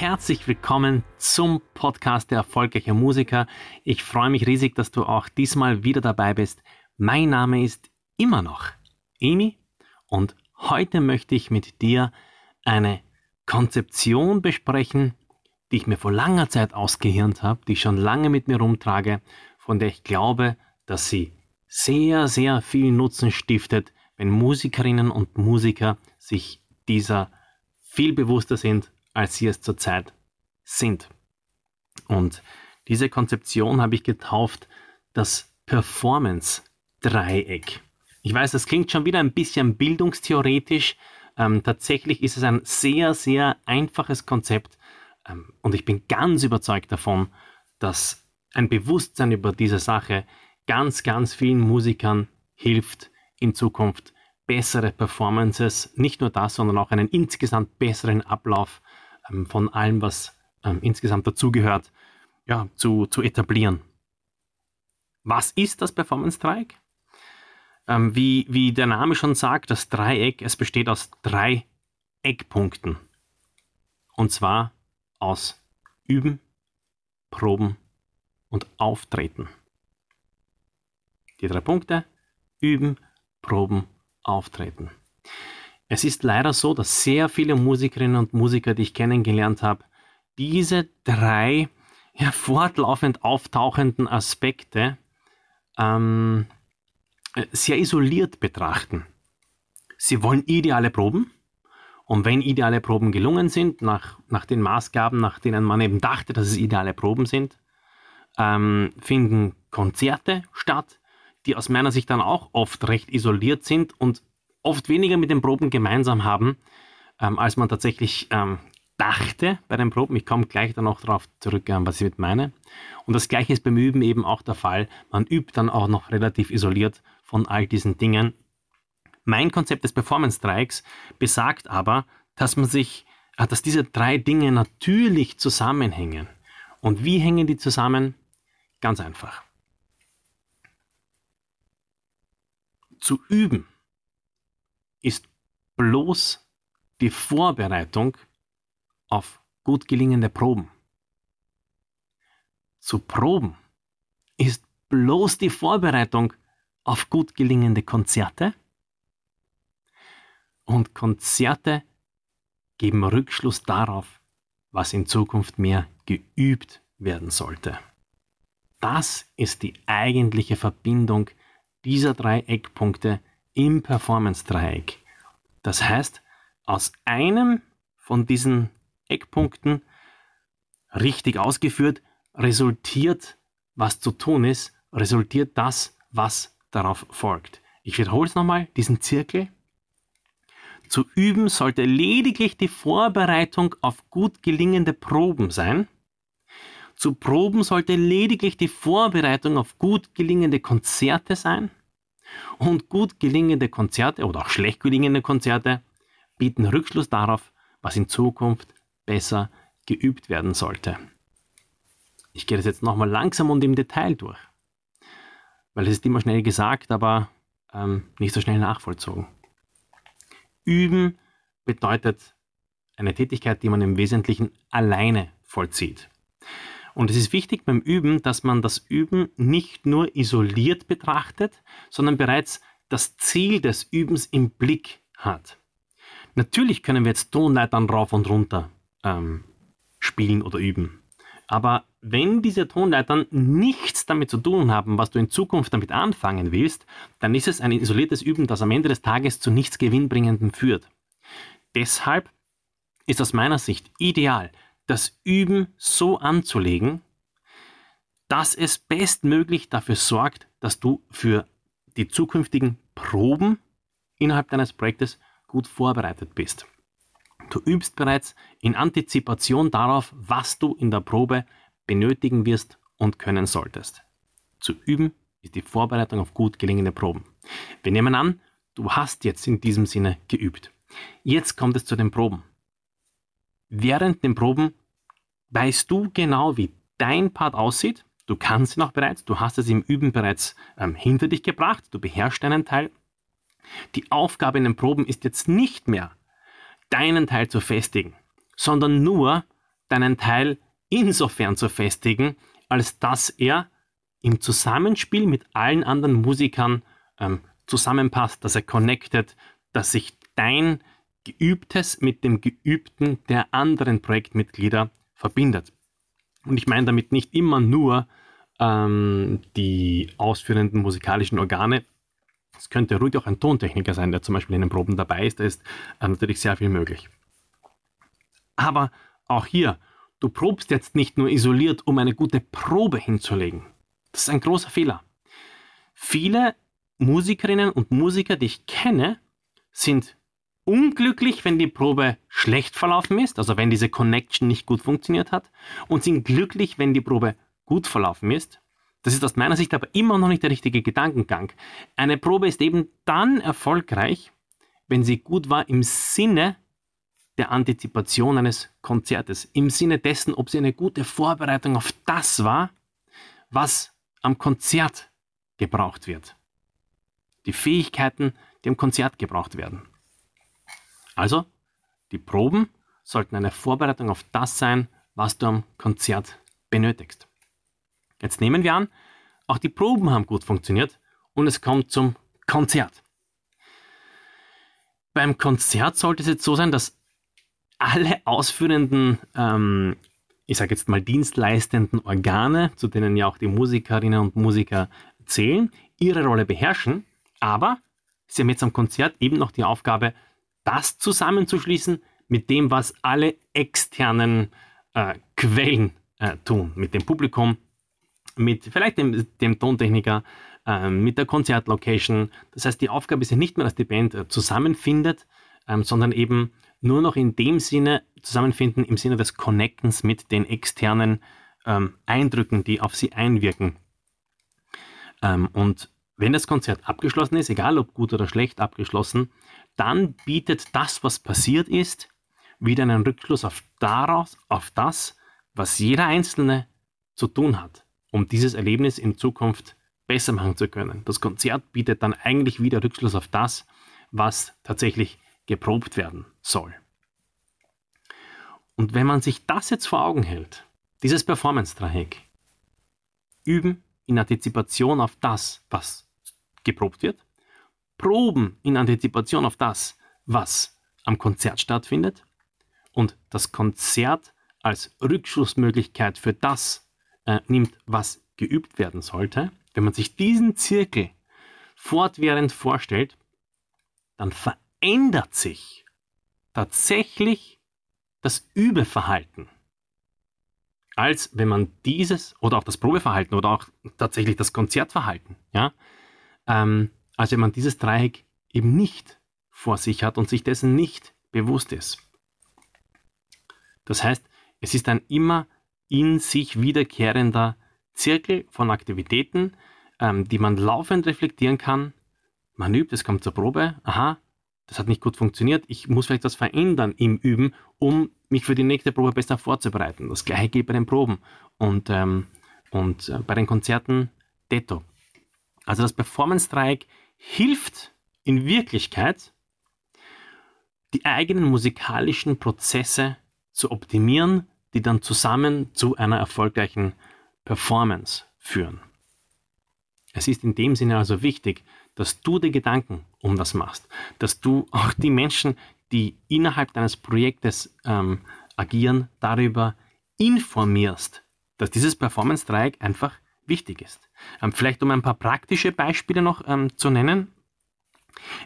Herzlich willkommen zum Podcast der erfolgreichen Musiker. Ich freue mich riesig, dass du auch diesmal wieder dabei bist. Mein Name ist immer noch Emi und heute möchte ich mit dir eine Konzeption besprechen, die ich mir vor langer Zeit ausgehirnt habe, die ich schon lange mit mir rumtrage, von der ich glaube, dass sie sehr, sehr viel Nutzen stiftet, wenn Musikerinnen und Musiker sich dieser viel bewusster sind als sie es zurzeit sind. Und diese Konzeption habe ich getauft das Performance-Dreieck. Ich weiß, das klingt schon wieder ein bisschen bildungstheoretisch. Ähm, tatsächlich ist es ein sehr, sehr einfaches Konzept ähm, und ich bin ganz überzeugt davon, dass ein Bewusstsein über diese Sache ganz, ganz vielen Musikern hilft, in Zukunft bessere Performances, nicht nur das, sondern auch einen insgesamt besseren Ablauf von allem, was ähm, insgesamt dazugehört, ja, zu, zu etablieren. Was ist das Performance-Dreieck? Ähm, wie, wie der Name schon sagt, das Dreieck, es besteht aus drei Eckpunkten. Und zwar aus Üben, Proben und Auftreten. Die drei Punkte, Üben, Proben, Auftreten. Es ist leider so, dass sehr viele Musikerinnen und Musiker, die ich kennengelernt habe, diese drei ja, fortlaufend auftauchenden Aspekte ähm, sehr isoliert betrachten. Sie wollen ideale Proben und wenn ideale Proben gelungen sind, nach, nach den Maßgaben, nach denen man eben dachte, dass es ideale Proben sind, ähm, finden Konzerte statt, die aus meiner Sicht dann auch oft recht isoliert sind und oft weniger mit den Proben gemeinsam haben, ähm, als man tatsächlich ähm, dachte bei den Proben. Ich komme gleich dann auch darauf zurück, ähm, was ich mit meine. Und das gleiche ist beim Üben eben auch der Fall. Man übt dann auch noch relativ isoliert von all diesen Dingen. Mein Konzept des Performance-Dreiecks besagt aber, dass man sich, äh, dass diese drei Dinge natürlich zusammenhängen. Und wie hängen die zusammen? Ganz einfach. Zu üben ist bloß die Vorbereitung auf gut gelingende Proben. Zu Proben ist bloß die Vorbereitung auf gut gelingende Konzerte. Und Konzerte geben Rückschluss darauf, was in Zukunft mehr geübt werden sollte. Das ist die eigentliche Verbindung dieser drei Eckpunkte im Performance-Dreieck. Das heißt, aus einem von diesen Eckpunkten richtig ausgeführt resultiert, was zu tun ist, resultiert das, was darauf folgt. Ich wiederhole es nochmal, diesen Zirkel. Zu üben sollte lediglich die Vorbereitung auf gut gelingende Proben sein. Zu proben sollte lediglich die Vorbereitung auf gut gelingende Konzerte sein. Und gut gelingende Konzerte oder auch schlecht gelingende Konzerte bieten Rückschluss darauf, was in Zukunft besser geübt werden sollte. Ich gehe das jetzt nochmal langsam und im Detail durch, weil es ist immer schnell gesagt, aber ähm, nicht so schnell nachvollzogen. Üben bedeutet eine Tätigkeit, die man im Wesentlichen alleine vollzieht. Und es ist wichtig beim Üben, dass man das Üben nicht nur isoliert betrachtet, sondern bereits das Ziel des Übens im Blick hat. Natürlich können wir jetzt Tonleitern rauf und runter ähm, spielen oder üben. Aber wenn diese Tonleitern nichts damit zu tun haben, was du in Zukunft damit anfangen willst, dann ist es ein isoliertes Üben, das am Ende des Tages zu nichts Gewinnbringendem führt. Deshalb ist aus meiner Sicht ideal, das Üben so anzulegen, dass es bestmöglich dafür sorgt, dass du für die zukünftigen Proben innerhalb deines Projektes gut vorbereitet bist. Du übst bereits in Antizipation darauf, was du in der Probe benötigen wirst und können solltest. Zu üben ist die Vorbereitung auf gut gelingende Proben. Wir nehmen an, du hast jetzt in diesem Sinne geübt. Jetzt kommt es zu den Proben. Während den Proben weißt du genau, wie dein Part aussieht. Du kannst ihn auch bereits, du hast es im Üben bereits ähm, hinter dich gebracht, du beherrschst einen Teil. Die Aufgabe in den Proben ist jetzt nicht mehr, deinen Teil zu festigen, sondern nur deinen Teil insofern zu festigen, als dass er im Zusammenspiel mit allen anderen Musikern ähm, zusammenpasst, dass er connected, dass sich dein Geübtes mit dem Geübten der anderen Projektmitglieder verbindet. Und ich meine damit nicht immer nur ähm, die ausführenden musikalischen Organe. Es könnte ruhig auch ein Tontechniker sein, der zum Beispiel in den Proben dabei ist. Da ist äh, natürlich sehr viel möglich. Aber auch hier, du probst jetzt nicht nur isoliert, um eine gute Probe hinzulegen. Das ist ein großer Fehler. Viele Musikerinnen und Musiker, die ich kenne, sind unglücklich, wenn die Probe schlecht verlaufen ist, also wenn diese Connection nicht gut funktioniert hat, und sind glücklich, wenn die Probe gut verlaufen ist. Das ist aus meiner Sicht aber immer noch nicht der richtige Gedankengang. Eine Probe ist eben dann erfolgreich, wenn sie gut war im Sinne der Antizipation eines Konzertes, im Sinne dessen, ob sie eine gute Vorbereitung auf das war, was am Konzert gebraucht wird. Die Fähigkeiten, die am Konzert gebraucht werden. Also, die Proben sollten eine Vorbereitung auf das sein, was du am Konzert benötigst. Jetzt nehmen wir an, auch die Proben haben gut funktioniert und es kommt zum Konzert. Beim Konzert sollte es jetzt so sein, dass alle ausführenden, ähm, ich sage jetzt mal dienstleistenden Organe, zu denen ja auch die Musikerinnen und Musiker zählen, ihre Rolle beherrschen, aber sie haben jetzt am Konzert eben noch die Aufgabe, das zusammenzuschließen mit dem, was alle externen äh, Quellen äh, tun, mit dem Publikum, mit vielleicht dem, dem Tontechniker, äh, mit der Konzertlocation. Das heißt, die Aufgabe ist ja nicht mehr, dass die Band äh, zusammenfindet, ähm, sondern eben nur noch in dem Sinne zusammenfinden, im Sinne des Connectens mit den externen ähm, Eindrücken, die auf sie einwirken. Ähm, und wenn das Konzert abgeschlossen ist, egal ob gut oder schlecht abgeschlossen, dann bietet das, was passiert ist, wieder einen Rückschluss auf daraus, auf das, was jeder Einzelne zu tun hat, um dieses Erlebnis in Zukunft besser machen zu können. Das Konzert bietet dann eigentlich wieder Rückschluss auf das, was tatsächlich geprobt werden soll. Und wenn man sich das jetzt vor Augen hält, dieses Performance-Dreieck, üben in Antizipation auf das, was geprobt wird, proben in Antizipation auf das, was am Konzert stattfindet und das Konzert als Rückschlussmöglichkeit für das äh, nimmt, was geübt werden sollte, wenn man sich diesen Zirkel fortwährend vorstellt, dann verändert ändert sich tatsächlich das Übeverhalten, als wenn man dieses oder auch das Probeverhalten oder auch tatsächlich das Konzertverhalten, ja, ähm, als wenn man dieses Dreieck eben nicht vor sich hat und sich dessen nicht bewusst ist. Das heißt, es ist ein immer in sich wiederkehrender Zirkel von Aktivitäten, ähm, die man laufend reflektieren kann. Man übt, es kommt zur Probe, aha, das hat nicht gut funktioniert, ich muss vielleicht was verändern im Üben, um mich für die nächste Probe besser vorzubereiten. Das gleiche geht bei den Proben und, ähm, und äh, bei den Konzerten detto. Also das Performance-Dreieck hilft in Wirklichkeit, die eigenen musikalischen Prozesse zu optimieren, die dann zusammen zu einer erfolgreichen Performance führen. Es ist in dem Sinne also wichtig, dass du dir Gedanken um das machst, dass du auch die Menschen, die innerhalb deines Projektes ähm, agieren, darüber informierst, dass dieses Performance-Dreieck einfach wichtig ist. Ähm, vielleicht um ein paar praktische Beispiele noch ähm, zu nennen.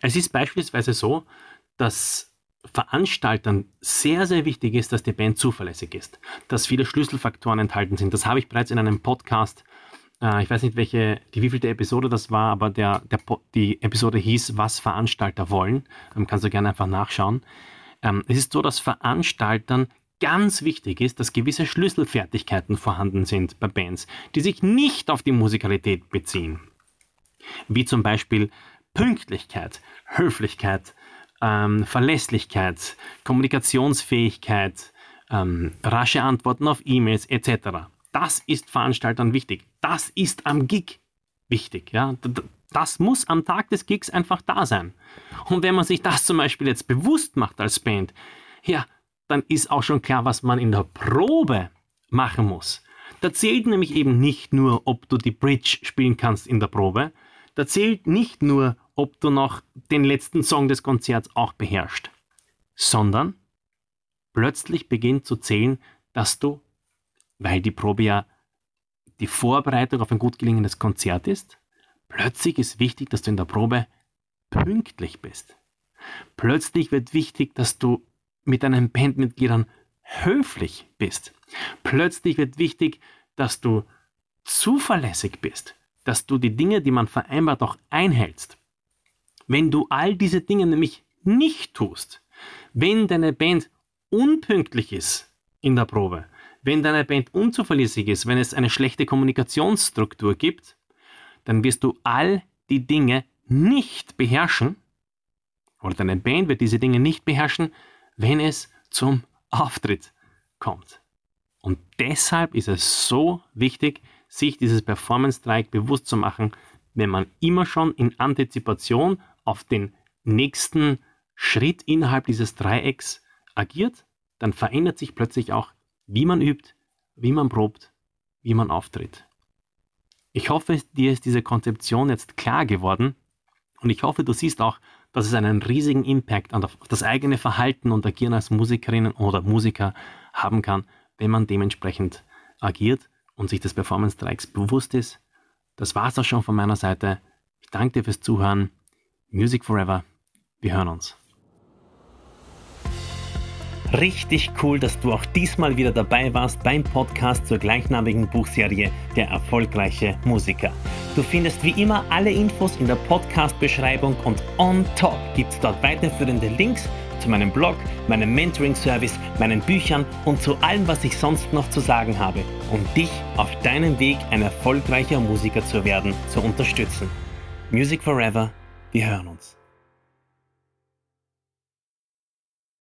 Es ist beispielsweise so, dass Veranstaltern sehr, sehr wichtig ist, dass die Band zuverlässig ist, dass viele Schlüsselfaktoren enthalten sind. Das habe ich bereits in einem Podcast äh, ich weiß nicht, welche, die wievielte Episode das war, aber der, der, die Episode hieß, was Veranstalter wollen. Ähm, kannst du gerne einfach nachschauen. Ähm, es ist so, dass Veranstaltern ganz wichtig ist, dass gewisse Schlüsselfertigkeiten vorhanden sind bei Bands, die sich nicht auf die Musikalität beziehen. wie zum Beispiel Pünktlichkeit, Höflichkeit, ähm, Verlässlichkeit, Kommunikationsfähigkeit, ähm, rasche Antworten auf E-Mails etc. Das ist Veranstaltern wichtig. Das ist am Gig wichtig. Ja? Das muss am Tag des Gigs einfach da sein. Und wenn man sich das zum Beispiel jetzt bewusst macht als Band, ja, dann ist auch schon klar, was man in der Probe machen muss. Da zählt nämlich eben nicht nur, ob du die Bridge spielen kannst in der Probe, da zählt nicht nur, ob du noch den letzten Song des Konzerts auch beherrschst, sondern plötzlich beginnt zu zählen, dass du, weil die Probe ja die Vorbereitung auf ein gut gelingendes Konzert ist, plötzlich ist wichtig, dass du in der Probe pünktlich bist. Plötzlich wird wichtig, dass du mit deinen Bandmitgliedern höflich bist. Plötzlich wird wichtig, dass du zuverlässig bist, dass du die Dinge, die man vereinbart, auch einhältst. Wenn du all diese Dinge nämlich nicht tust, wenn deine Band unpünktlich ist in der Probe, wenn deine Band unzuverlässig ist, wenn es eine schlechte Kommunikationsstruktur gibt, dann wirst du all die Dinge nicht beherrschen, oder deine Band wird diese Dinge nicht beherrschen, wenn es zum Auftritt kommt. Und deshalb ist es so wichtig, sich dieses Performance-Dreieck bewusst zu machen, wenn man immer schon in Antizipation auf den nächsten Schritt innerhalb dieses Dreiecks agiert, dann verändert sich plötzlich auch, wie man übt, wie man probt, wie man auftritt. Ich hoffe, dir ist diese Konzeption jetzt klar geworden und ich hoffe, du siehst auch, dass es einen riesigen Impact auf das eigene Verhalten und Agieren als Musikerinnen oder Musiker haben kann, wenn man dementsprechend agiert und sich des Performance-Dreiecks bewusst ist. Das war es auch schon von meiner Seite. Ich danke dir fürs Zuhören. Music Forever. Wir hören uns. Richtig cool, dass du auch diesmal wieder dabei warst beim Podcast zur gleichnamigen Buchserie Der erfolgreiche Musiker. Du findest wie immer alle Infos in der Podcast-Beschreibung und on top gibt es dort weiterführende Links zu meinem Blog, meinem Mentoring-Service, meinen Büchern und zu allem, was ich sonst noch zu sagen habe, um dich auf deinem Weg ein erfolgreicher Musiker zu werden, zu unterstützen. Music Forever, wir hören uns.